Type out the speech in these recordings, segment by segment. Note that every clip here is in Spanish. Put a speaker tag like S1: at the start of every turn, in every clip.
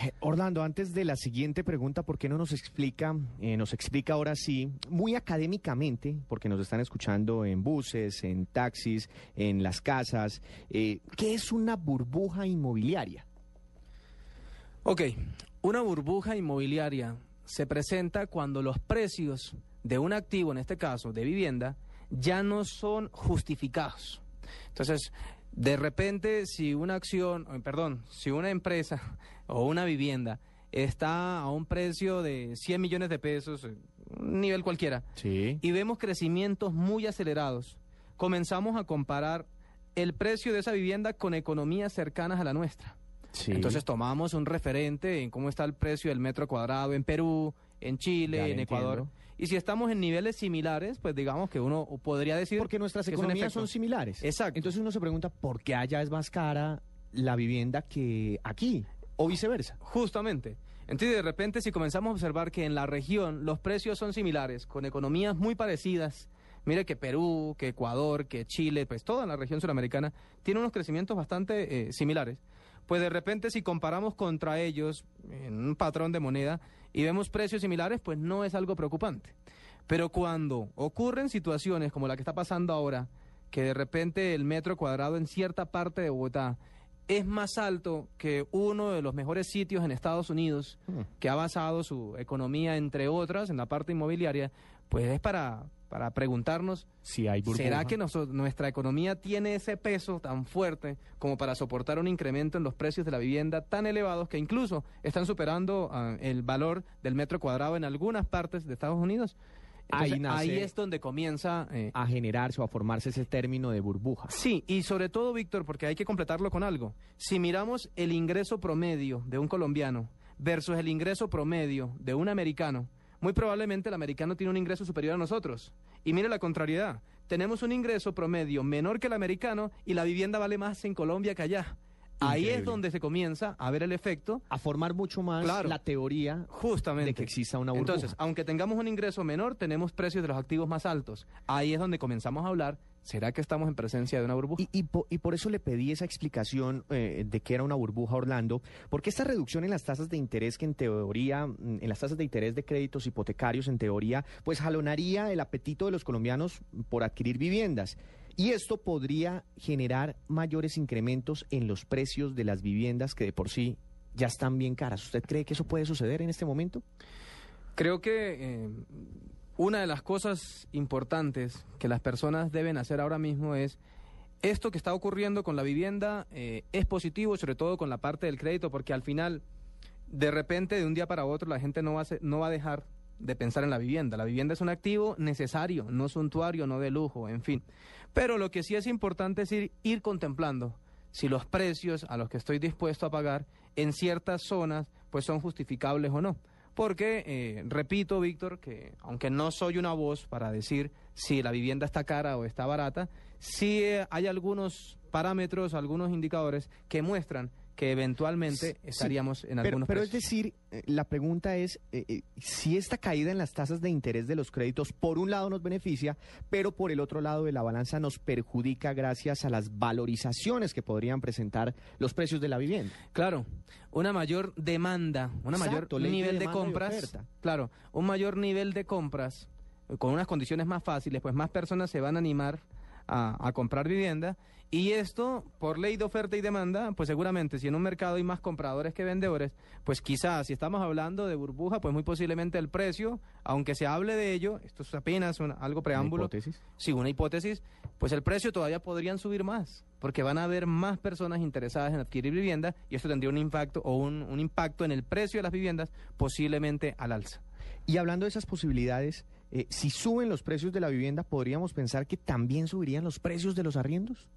S1: Eh, Orlando, antes de la siguiente pregunta, ¿por qué no nos explica, eh, nos explica ahora sí, muy académicamente, porque nos están escuchando en buses, en taxis, en las casas, eh, qué es una burbuja inmobiliaria?
S2: Ok, una burbuja inmobiliaria se presenta cuando los precios de un activo, en este caso de vivienda, ya no son justificados. Entonces, de repente, si una acción, eh, perdón, si una empresa o una vivienda está a un precio de 100 millones de pesos, eh, un nivel cualquiera,
S1: Sí.
S2: y vemos crecimientos muy acelerados, comenzamos a comparar el precio de esa vivienda con economías cercanas a la nuestra.
S1: Sí.
S2: Entonces tomamos un referente en cómo está el precio del metro cuadrado en Perú, en Chile,
S1: Ya
S2: en Ecuador.
S1: entiendo.
S2: Y si estamos en niveles similares, pues digamos que uno podría decir...
S1: porque nuestras economías son similares.
S2: Exacto.
S1: Entonces uno se pregunta, ¿por qué allá es más cara la vivienda que aquí? O viceversa.
S2: Justamente. Entonces, de repente, si comenzamos a observar que en la región los precios son similares, con economías muy parecidas, mire que Perú, que Ecuador, que Chile, pues toda la región suramericana tiene unos crecimientos bastante eh, similares. Pues de repente, si comparamos contra ellos en un patrón de moneda y vemos precios similares, pues no es algo preocupante. Pero cuando ocurren situaciones como la que está pasando ahora, que de repente el metro cuadrado en cierta parte de Bogotá es más alto que uno de los mejores sitios en Estados Unidos, que ha basado su economía, entre otras, en la parte inmobiliaria, pues es para, para preguntarnos,
S1: Si hay burbuja.
S2: ¿será que noso- nuestra economía tiene ese peso tan fuerte como para soportar un incremento en los precios de la vivienda tan elevados que incluso están superando ah, el valor del metro cuadrado en algunas partes de Estados Unidos?
S1: Ahí
S2: Entonces,
S1: nace-
S2: ahí es donde comienza eh,
S1: a generarse o a formarse ese término de burbuja?
S2: Sí, y sobre todo, Víctor, porque hay que completarlo con algo. Si miramos el ingreso promedio de un colombiano versus el ingreso promedio de un americano, muy probablemente el americano tiene un ingreso superior a nosotros. Y mire la contrariedad. Tenemos un ingreso promedio menor que el americano y la vivienda vale más en Colombia que allá. Ahí es donde se comienza a ver el efecto
S1: A formar mucho más
S2: Claro.
S1: la teoría
S2: Justamente.
S1: de que exista una burbuja.
S2: Entonces, aunque tengamos un ingreso menor, tenemos precios de los activos más altos. Ahí es donde comenzamos a hablar, ¿será que estamos en presencia de una burbuja?
S1: Y, y po- y por eso le pedí esa explicación eh, de que era una burbuja Orlando, porque esta reducción en las tasas de interés que en teoría, mm, en las tasas de interés de créditos hipotecarios en teoría, pues jalonaría el apetito de los colombianos por adquirir viviendas. Y esto podría generar mayores incrementos en los precios de las viviendas que de por sí ya están bien caras. ¿Usted cree que eso puede suceder en este momento?
S2: Creo que eh, una de las cosas importantes que las personas deben hacer ahora mismo es esto que está ocurriendo con la vivienda eh, es positivo, sobre todo con la parte del crédito, porque al final, de repente, de un día para otro, la gente no va a, se- no va a dejar de pensar en la vivienda. La vivienda es un activo necesario, no suntuario, no de lujo, en fin. Pero lo que sí es importante es ir, ir contemplando si los precios a los que estoy dispuesto a pagar en ciertas zonas pues son justificables o no. Porque, eh, repito, Víctor, que aunque no soy una voz para decir si la vivienda está cara o está barata, sí eh, hay algunos parámetros, algunos indicadores que muestran que eventualmente
S1: Sí,
S2: estaríamos en
S1: Pero,
S2: algunos
S1: pero es
S2: precios.
S1: decir, eh, la pregunta es eh, eh, si esta caída en las tasas de interés de los créditos por un lado nos beneficia, pero por el otro lado de la balanza nos perjudica gracias a las valorizaciones que podrían presentar los precios de la vivienda.
S2: Claro, una mayor demanda, un mayor
S1: de
S2: nivel de, compras. Claro, un mayor nivel de compras eh, con unas condiciones más fáciles, pues más personas se van a animar a, a comprar vivienda. Y esto, por ley de oferta y demanda, pues seguramente si en un mercado hay más compradores que vendedores, pues quizás si estamos hablando de burbuja, pues muy posiblemente el precio, aunque se hable de ello, esto es apenas un- algo preámbulo,
S1: hipótesis.
S2: Sí, una hipótesis, pues el precio todavía podrían subir más, porque van a haber más personas interesadas en adquirir vivienda y esto tendría un impacto o un, un impacto en el precio de las viviendas posiblemente al alza.
S1: Y hablando de esas posibilidades, eh, si suben los precios de la vivienda, ¿podríamos pensar que también subirían los precios de los arriendos?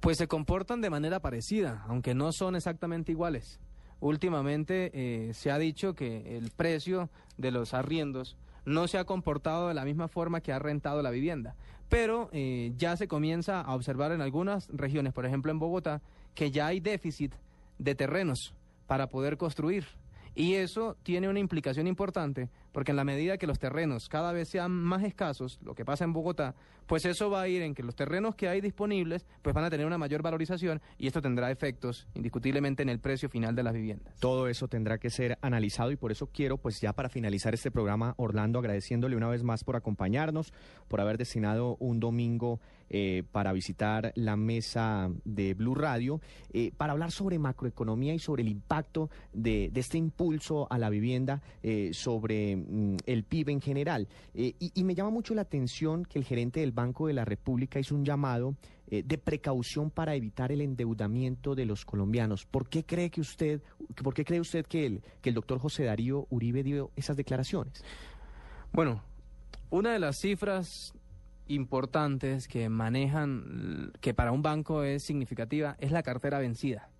S2: Pues se comportan de manera parecida, aunque no son exactamente iguales. últimamente eh, se ha dicho que el precio de los arriendos no se ha comportado de la misma forma que ha rentado la vivienda. Pero eh, ya se comienza a observar en algunas regiones, por ejemplo en Bogotá, que ya hay déficit de terrenos para poder construir. Y eso tiene una implicación importante, porque en la medida que los terrenos cada vez sean más escasos, lo que pasa en Bogotá, pues eso va a ir en que los terrenos que hay disponibles pues van a tener una mayor valorización y esto tendrá efectos indiscutiblemente en el precio final de las viviendas.
S1: Todo eso tendrá que ser analizado y por eso quiero, pues ya para finalizar este programa, Orlando, agradeciéndole una vez más por acompañarnos, por haber destinado un domingo eh, para visitar la mesa de Blue Radio, eh, para hablar sobre macroeconomía y sobre el impacto de, este impulso a la vivienda eh, sobre el PIB en general. Eh, y, y me llama mucho la atención que el gerente del Banco de la República hizo un llamado eh, de precaución para evitar el endeudamiento de los colombianos. ¿Por qué cree que usted, por qué cree usted que el, que el doctor José Darío Uribe dio esas declaraciones?
S2: Bueno, una de las cifras importantes que manejan, que para un banco es significativa, es la cartera vencida.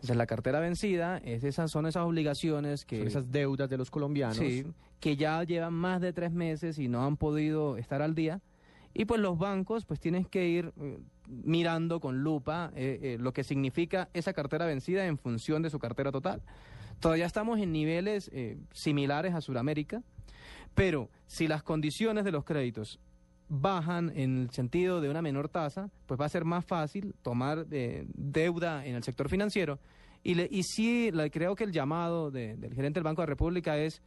S2: Entonces, la cartera vencida es esas, son esas obligaciones que...
S1: Son esas deudas de los colombianos.
S2: Sí, que ya llevan más de tres meses y no han podido estar al día. Y pues los bancos pues tienes que ir eh, mirando con lupa eh, eh, lo que significa esa cartera vencida en función de su cartera total. Todavía estamos en niveles similares a Sudamérica, pero si las condiciones de los créditos bajan en el sentido de una menor tasa, pues va a ser más fácil tomar eh, deuda en el sector financiero. Y, le- y sí, la- creo que el llamado de- del gerente del Banco de la República es,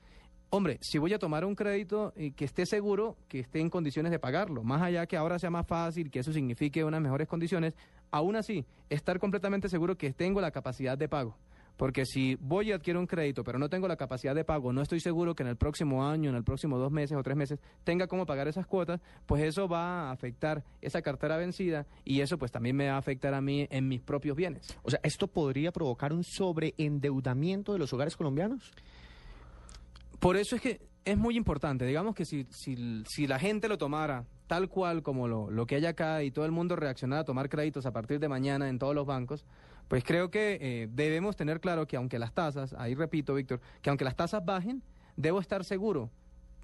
S2: hombre, si voy a tomar un crédito, eh, que esté seguro que esté en condiciones de pagarlo. Más allá que ahora sea más fácil, que eso signifique unas mejores condiciones, aún así, estar completamente seguro que tengo la capacidad de pago. Porque si voy y adquiero un crédito, pero no tengo la capacidad de pago, no estoy seguro que en el próximo año, en el próximo dos meses o tres meses, tenga cómo pagar esas cuotas, pues eso va a afectar esa cartera vencida y eso pues también me va a afectar a mí en mis propios bienes.
S1: O sea, ¿esto podría provocar un sobreendeudamiento de los hogares colombianos?
S2: Por eso es que es muy importante, digamos que si, si, si la gente lo tomara tal cual como lo, lo que hay acá y todo el mundo reaccionara a tomar créditos a partir de mañana en todos los bancos, pues creo que eh, debemos tener claro que aunque las tasas, ahí repito Víctor, que aunque las tasas bajen, debo estar seguro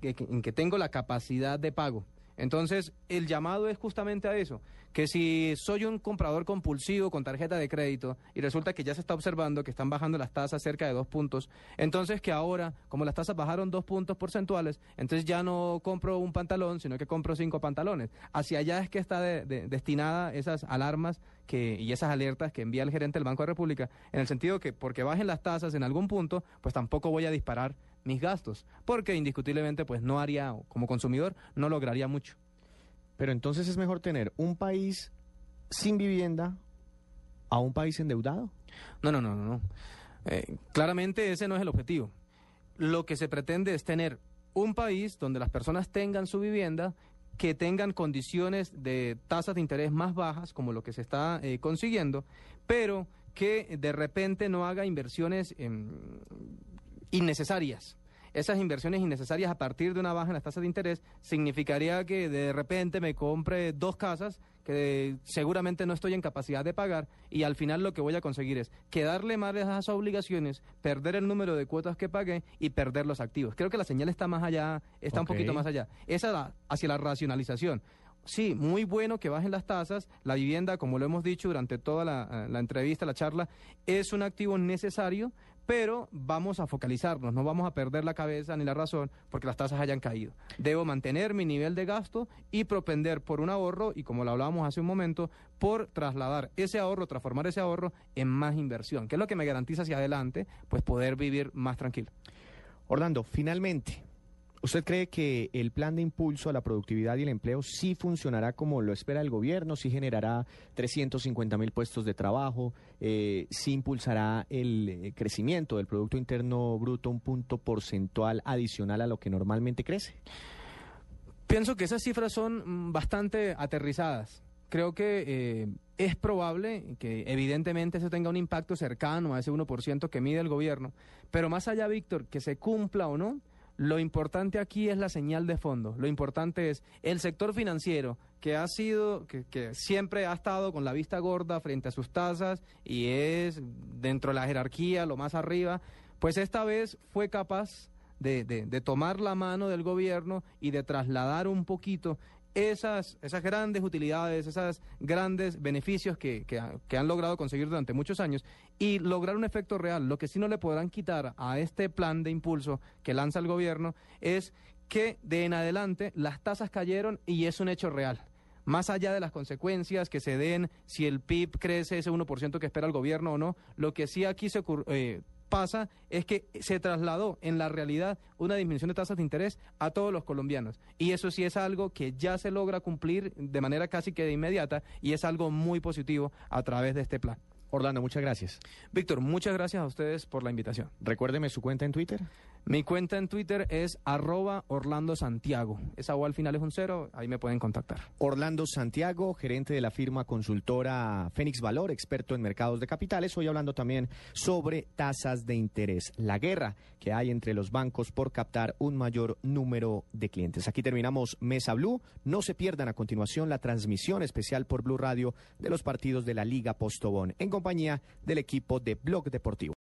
S2: que, que- en que tengo la capacidad de pago. Entonces, el llamado es justamente a eso, que si soy un comprador compulsivo con tarjeta de crédito y resulta que ya se está observando que están bajando las tasas cerca de dos puntos, entonces que ahora, como las tasas bajaron dos puntos porcentuales, entonces ya no compro un pantalón, sino que compro cinco pantalones. Hacia allá es que está de- de- destinada esas alarmas que, y esas alertas que envía el gerente del Banco de la República, en el sentido que porque bajen las tasas en algún punto, pues tampoco voy a disparar mis gastos, porque indiscutiblemente pues no haría, como consumidor, no lograría mucho.
S1: Pero entonces es mejor tener un país sin vivienda a un país endeudado.
S2: No, no, no, no. no. Eh, claramente ese no es el objetivo. Lo que se pretende es tener un país donde las personas tengan su vivienda, que tengan condiciones de tasas de interés más bajas, como lo que se está eh, consiguiendo, pero que de repente no haga inversiones em, innecesarias. Esas inversiones innecesarias a partir de una baja en las tasas de interés significaría que de repente me compre dos casas que seguramente no estoy en capacidad de pagar y al final lo que voy a conseguir es quedarle mal a esas obligaciones, perder el número de cuotas que pagué y perder los activos. Creo que la señal está más allá, está un poquito más allá. Esa la- hacia la racionalización. Sí, muy bueno que bajen las tasas. La vivienda, como lo hemos dicho durante toda la, eh, la entrevista, la charla, es un activo necesario, pero vamos a focalizarnos, no vamos a perder la cabeza ni la razón porque las tasas hayan caído. Debo mantener mi nivel de gasto y propender por un ahorro y, como lo hablábamos hace un momento, por trasladar ese ahorro, transformar ese ahorro en más inversión, que es lo que me garantiza hacia adelante, pues poder vivir más tranquilo.
S1: Orlando, finalmente, ¿usted cree que el plan de impulso a la productividad y el empleo sí funcionará como lo espera el gobierno? ¿Sí generará 350 mil puestos de trabajo? Eh, ¿Sí impulsará el eh, crecimiento del Producto Interno Bruto un punto porcentual adicional a lo que normalmente crece?
S2: Pienso que esas cifras son mm, bastante aterrizadas. Creo que eh, es probable que evidentemente eso tenga un impacto cercano a ese 1% que mide el gobierno, pero más allá, Víctor, que se cumpla o no, lo importante aquí es la señal de fondo. Lo importante es el sector financiero que ha sido, que, que siempre ha estado con la vista gorda frente a sus tasas y es dentro de la jerarquía lo más arriba, pues esta vez fue capaz de, de- de tomar la mano del gobierno y de trasladar un poquito esas, esas grandes utilidades, esos grandes beneficios que, que ha- que han logrado conseguir durante muchos años y lograr un efecto real. Lo que sí no le podrán quitar a este plan de impulso que lanza el gobierno es que de en adelante las tasas cayeron y es un hecho real. Más allá de las consecuencias que se den, si el PIB crece ese 1% que espera el gobierno o no, lo que sí aquí se ocur- eh, pasa es que se trasladó en la realidad una disminución de tasas de interés a todos los colombianos. Y eso sí es algo que ya se logra cumplir de manera casi que de inmediata y es algo muy positivo a través de este plan.
S1: Orlando, muchas gracias.
S2: Víctor, muchas gracias a ustedes por la invitación.
S1: Recuérdeme su cuenta en Twitter.
S2: Mi cuenta en Twitter es arroba Orlando Santiago. Esa O al final es un cero, ahí me pueden contactar.
S1: Orlando Santiago, gerente de la firma consultora Fénix Valor, experto en mercados de capitales, hoy hablando también sobre tasas de interés, la guerra que hay entre los bancos por captar un mayor número de clientes. Aquí terminamos Mesa Blue. No se pierdan a continuación la transmisión especial por Blue Radio de los partidos de la Liga Postobón en compañía del equipo de Blog Deportivo.